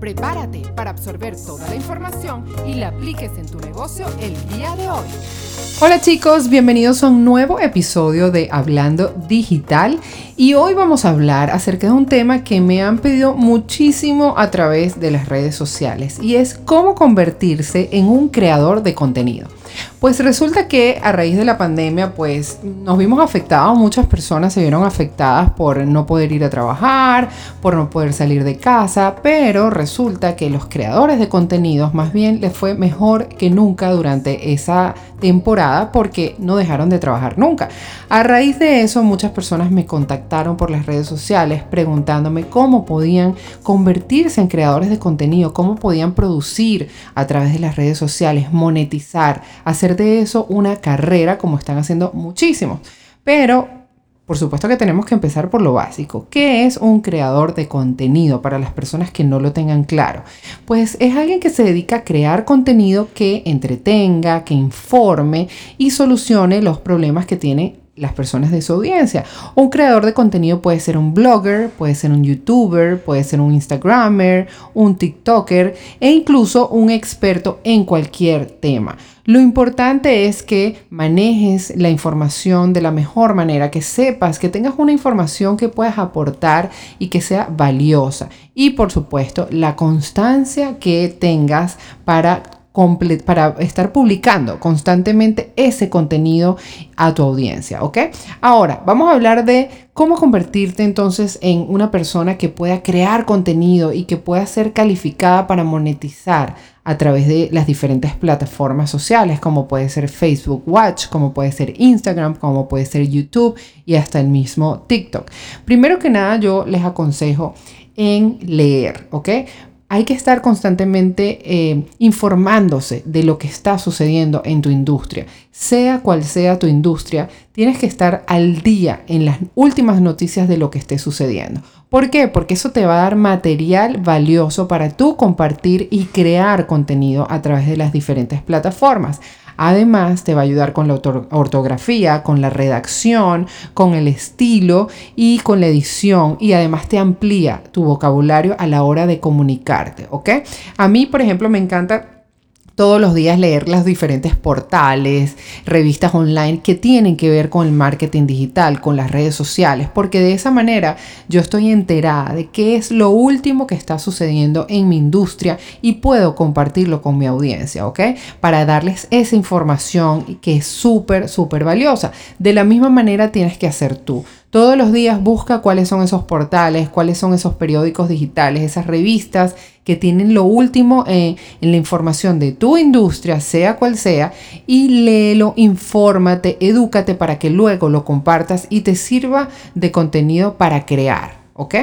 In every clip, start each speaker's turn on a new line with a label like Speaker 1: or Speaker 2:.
Speaker 1: Prepárate para absorber toda la información y la apliques en tu negocio el día de hoy. Hola chicos, bienvenidos a un nuevo episodio de Hablando Digital y hoy vamos a hablar acerca de un tema que me han pedido muchísimo a través de las redes sociales y es cómo convertirse en un creador de contenido. Pues resulta que a raíz de la pandemia, pues nos vimos afectados, muchas personas se vieron afectadas por no poder ir a trabajar, por no poder salir de casa, pero resulta que los creadores de contenidos más bien les fue mejor que nunca durante esa temporada porque no dejaron de trabajar nunca. A raíz de eso, muchas personas me contactaron por las redes sociales preguntándome cómo podían convertirse en creadores de contenido, cómo podían producir a través de las redes sociales, monetizar, hacer de eso una carrera como están haciendo muchísimos. Pero por supuesto que tenemos que empezar por lo básico. ¿Qué es un creador de contenido para las personas que no lo tengan claro? Pues es alguien que se dedica a crear contenido que entretenga, que informe y solucione los problemas que tiene las personas de su audiencia. Un creador de contenido puede ser un blogger, puede ser un youtuber, puede ser un instagramer, un tiktoker e incluso un experto en cualquier tema. Lo importante es que manejes la información de la mejor manera, que sepas, que tengas una información que puedas aportar y que sea valiosa. Y por supuesto, la constancia que tengas para para estar publicando constantemente ese contenido a tu audiencia, ¿ok? Ahora, vamos a hablar de cómo convertirte entonces en una persona que pueda crear contenido y que pueda ser calificada para monetizar a través de las diferentes plataformas sociales, como puede ser Facebook Watch, como puede ser Instagram, como puede ser YouTube y hasta el mismo TikTok. Primero que nada, yo les aconsejo en leer, ¿ok? Hay que estar constantemente eh, informándose de lo que está sucediendo en tu industria. Sea cual sea tu industria, tienes que estar al día en las últimas noticias de lo que esté sucediendo. ¿Por qué? Porque eso te va a dar material valioso para tú compartir y crear contenido a través de las diferentes plataformas. Además, te va a ayudar con la ortografía, con la redacción, con el estilo y con la edición. Y además te amplía tu vocabulario a la hora de comunicarte, ¿ok? A mí, por ejemplo, me encanta todos los días leer los diferentes portales, revistas online que tienen que ver con el marketing digital, con las redes sociales, porque de esa manera yo estoy enterada de qué es lo último que está sucediendo en mi industria y puedo compartirlo con mi audiencia, ¿ok? Para darles esa información que es súper, súper valiosa. De la misma manera tienes que hacer tú. Todos los días busca cuáles son esos portales, cuáles son esos periódicos digitales, esas revistas que tienen lo último eh, en la información de tu industria, sea cual sea, y léelo, infórmate, edúcate para que luego lo compartas y te sirva de contenido para crear, ¿ok?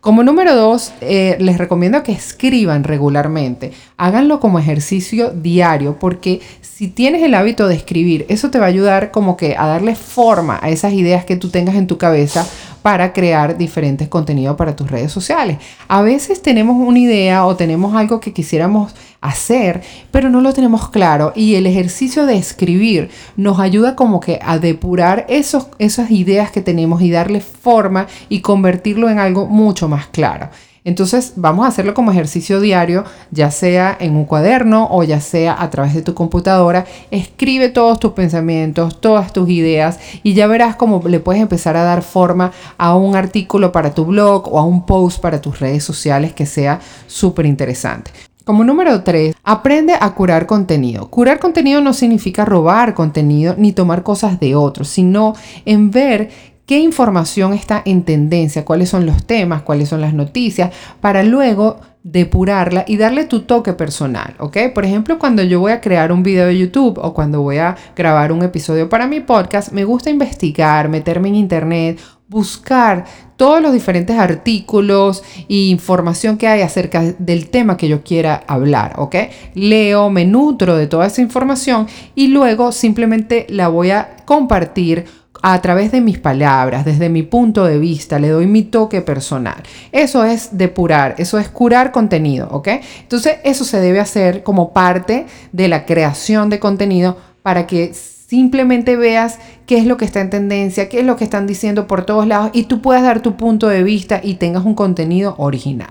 Speaker 1: Como número dos, eh, les recomiendo que escriban regularmente. Háganlo como ejercicio diario porque si tienes el hábito de escribir, eso te va a ayudar como que a darle forma a esas ideas que tú tengas en tu cabeza para crear diferentes contenidos para tus redes sociales. A veces tenemos una idea o tenemos algo que quisiéramos hacer, pero no lo tenemos claro y el ejercicio de escribir nos ayuda como que a depurar esos, esas ideas que tenemos y darle forma y convertirlo en algo mucho más claro. Entonces vamos a hacerlo como ejercicio diario, ya sea en un cuaderno o ya sea a través de tu computadora. Escribe todos tus pensamientos, todas tus ideas y ya verás cómo le puedes empezar a dar forma a un artículo para tu blog o a un post para tus redes sociales que sea súper interesante. Como número 3, aprende a curar contenido. Curar contenido no significa robar contenido ni tomar cosas de otros, sino en ver qué información está en tendencia, cuáles son los temas, cuáles son las noticias, para luego depurarla y darle tu toque personal, ¿ok? Por ejemplo, cuando yo voy a crear un video de YouTube o cuando voy a grabar un episodio para mi podcast, me gusta investigar, meterme en internet, buscar todos los diferentes artículos e información que hay acerca del tema que yo quiera hablar, ¿ok? Leo, me nutro de toda esa información y luego simplemente la voy a compartir a través de mis palabras, desde mi punto de vista, le doy mi toque personal. Eso es depurar, eso es curar contenido, ¿ok? Entonces eso se debe hacer como parte de la creación de contenido para que simplemente veas qué es lo que está en tendencia, qué es lo que están diciendo por todos lados y tú puedas dar tu punto de vista y tengas un contenido original.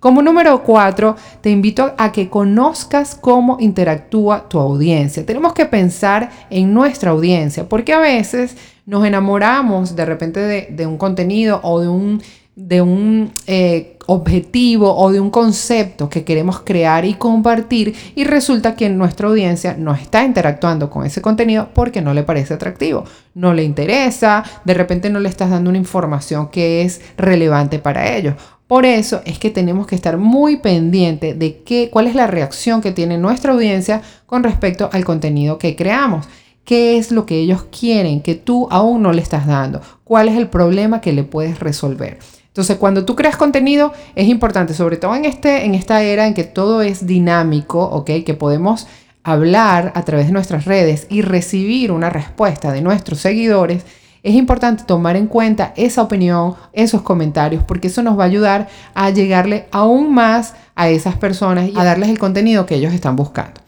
Speaker 1: Como número cuatro, te invito a que conozcas cómo interactúa tu audiencia. Tenemos que pensar en nuestra audiencia, porque a veces nos enamoramos de repente de, un contenido o de un, de un eh, objetivo o de un concepto que queremos crear y compartir y resulta que nuestra audiencia no está interactuando con ese contenido porque no le parece atractivo, no le interesa, de repente no le estás dando una información que es relevante para ellos por eso es que tenemos que estar muy pendiente de qué, cuál es la reacción que tiene nuestra audiencia con respecto al contenido que creamos. ¿Qué es lo que ellos quieren que tú aún no le estás dando? ¿Cuál es el problema que le puedes resolver? Entonces, cuando tú creas contenido, es importante, sobre todo en, este, en esta era en que todo es dinámico, ¿ok? Que podemos hablar a través de nuestras redes y recibir una respuesta de nuestros seguidores es importante tomar en cuenta esa opinión, esos comentarios, porque eso nos va a ayudar a llegarle aún más a esas personas y a darles el contenido que ellos están buscando.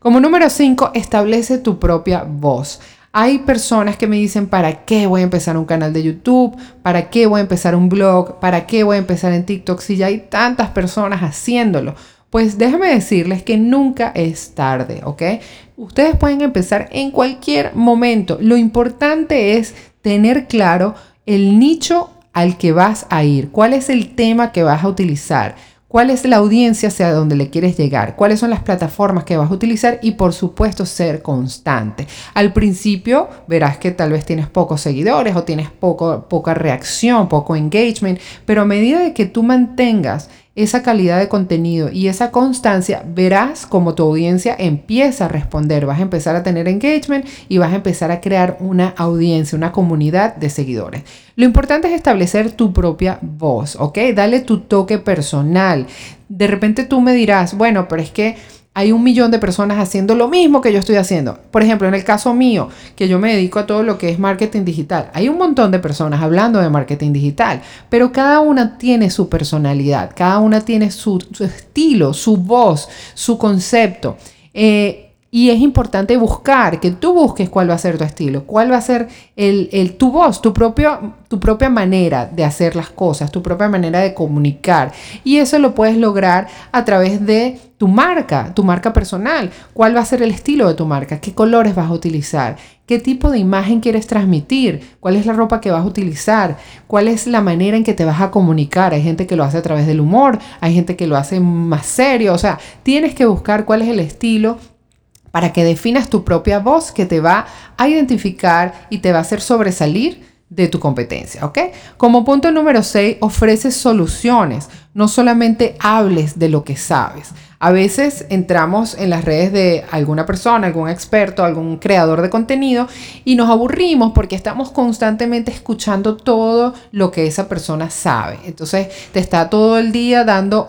Speaker 1: Como número 5, establece tu propia voz. Hay personas que me dicen, ¿para qué voy a empezar un canal de YouTube? ¿Para qué voy a empezar un blog? ¿Para qué voy a empezar en TikTok si ya hay tantas personas haciéndolo? Pues déjame decirles que nunca es tarde, ¿ok? Ustedes pueden empezar en cualquier momento. Lo importante es tener claro el nicho al que vas a ir, cuál es el tema que vas a utilizar, cuál es la audiencia hacia donde le quieres llegar, cuáles son las plataformas que vas a utilizar y por supuesto ser constante. Al principio verás que tal vez tienes pocos seguidores o tienes poca reacción, poco engagement, pero a medida de que tú mantengas esa calidad de contenido y esa constancia, verás como tu audiencia empieza a responder, vas a empezar a tener engagement y vas a empezar a crear una audiencia, una comunidad de seguidores. Lo importante es establecer tu propia voz, ¿ok? Dale tu toque personal. De repente tú me dirás, bueno, pero es que hay un millón de personas haciendo lo mismo que yo estoy haciendo. Por ejemplo, en el caso mío, que yo me dedico a todo lo que es marketing digital, hay un montón de personas hablando de marketing digital, pero cada una tiene su personalidad, cada una tiene su, estilo, su voz, su concepto. Eh, y es importante buscar, que tú busques cuál va a ser tu estilo, cuál va a ser tu voz, tu, tu propia manera de hacer las cosas, tu propia manera de comunicar. Y eso lo puedes lograr a través de tu marca, tu marca personal. ¿Cuál va a ser el estilo de tu marca? ¿Qué colores vas a utilizar? ¿Qué tipo de imagen quieres transmitir? ¿Cuál es la ropa que vas a utilizar? ¿Cuál es la manera en que te vas a comunicar? Hay gente que lo hace a través del humor, hay gente que lo hace más serio. O sea, tienes que buscar cuál es el estilo para que definas tu propia voz que te va a identificar y te va a hacer sobresalir de tu competencia, ¿ok? Como punto número 6, ofreces soluciones, no solamente hables de lo que sabes. A veces entramos en las redes de alguna persona, algún experto, algún creador de contenido y nos aburrimos porque estamos constantemente escuchando todo lo que esa persona sabe. Entonces te está todo el día dando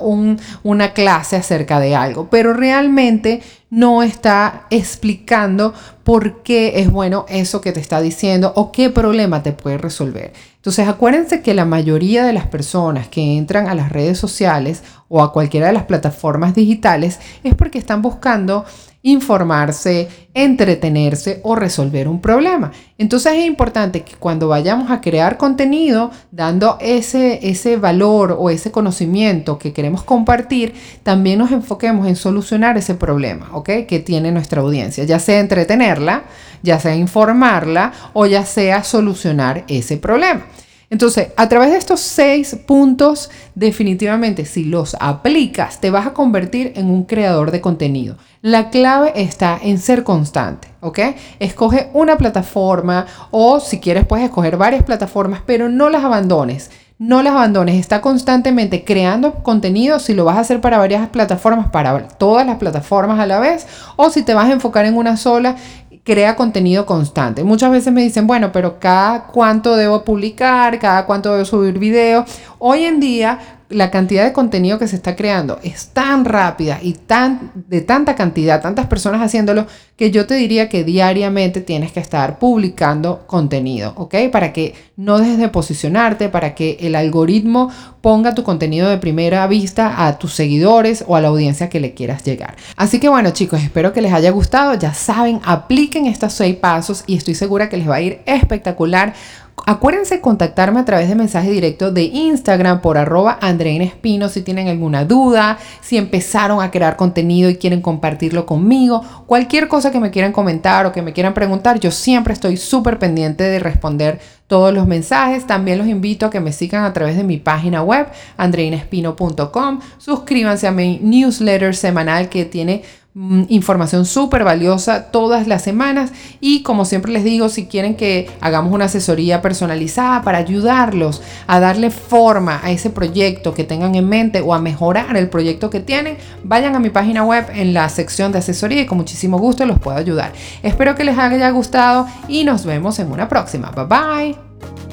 Speaker 1: una clase acerca de algo, pero realmente no está explicando por qué es bueno eso que te está diciendo o qué problema te puede resolver. Entonces acuérdense que la mayoría de las personas que entran a las redes sociales o a cualquiera de las plataformas digitales es porque están buscando informarse, entretenerse o resolver un problema. Entonces es importante que cuando vayamos a crear contenido, dando ese, ese valor o ese conocimiento que queremos compartir, también nos enfoquemos en solucionar ese problema. Que tiene nuestra audiencia, ya sea entretenerla, ya sea informarla o ya sea solucionar ese problema. Entonces, a través de estos seis puntos, definitivamente, si los aplicas, te vas a convertir en un creador de contenido. La clave está en ser constante, ¿ok? Escoge una plataforma o si quieres puedes escoger varias plataformas, pero no las abandones. No las abandones, está constantemente creando contenido. Si lo vas a hacer para varias plataformas, para todas las plataformas a la vez, o si te vas a enfocar en una sola, crea contenido constante. Muchas veces me dicen, bueno, pero cada cuánto debo publicar, cada cuánto debo subir video. Hoy en día la cantidad de contenido que se está creando es tan rápida y tan de tanta cantidad, tantas personas haciéndolo, que yo te diría que diariamente tienes que estar publicando contenido, ¿ok? Para que no dejes de posicionarte, para que el algoritmo ponga tu contenido de primera vista a tus seguidores o a la audiencia que le quieras llegar. Así que bueno chicos, espero que les haya gustado. Ya saben, apliquen estos seis pasos y estoy segura que les va a ir espectacular. Acuérdense contactarme a través de mensaje directo de Instagram por arroba Andreina Espino si tienen alguna duda, si empezaron a crear contenido y quieren compartirlo conmigo, cualquier cosa que me quieran comentar o que me quieran preguntar, yo siempre estoy súper pendiente de responder todos los mensajes. También los invito a que me sigan a través de mi página web, andreinespino.com. Suscríbanse a mi newsletter semanal que tiene información súper valiosa todas las semanas. Y como siempre les digo si quieren que hagamos una asesoría personalizada para ayudarlos a darle forma a ese proyecto que tengan en mente o a mejorar el proyecto que tienen vayan a mi página web en la sección de asesoría y con muchísimo gusto los puedo ayudar. Espero que les haya gustado y nos vemos en una próxima. Bye bye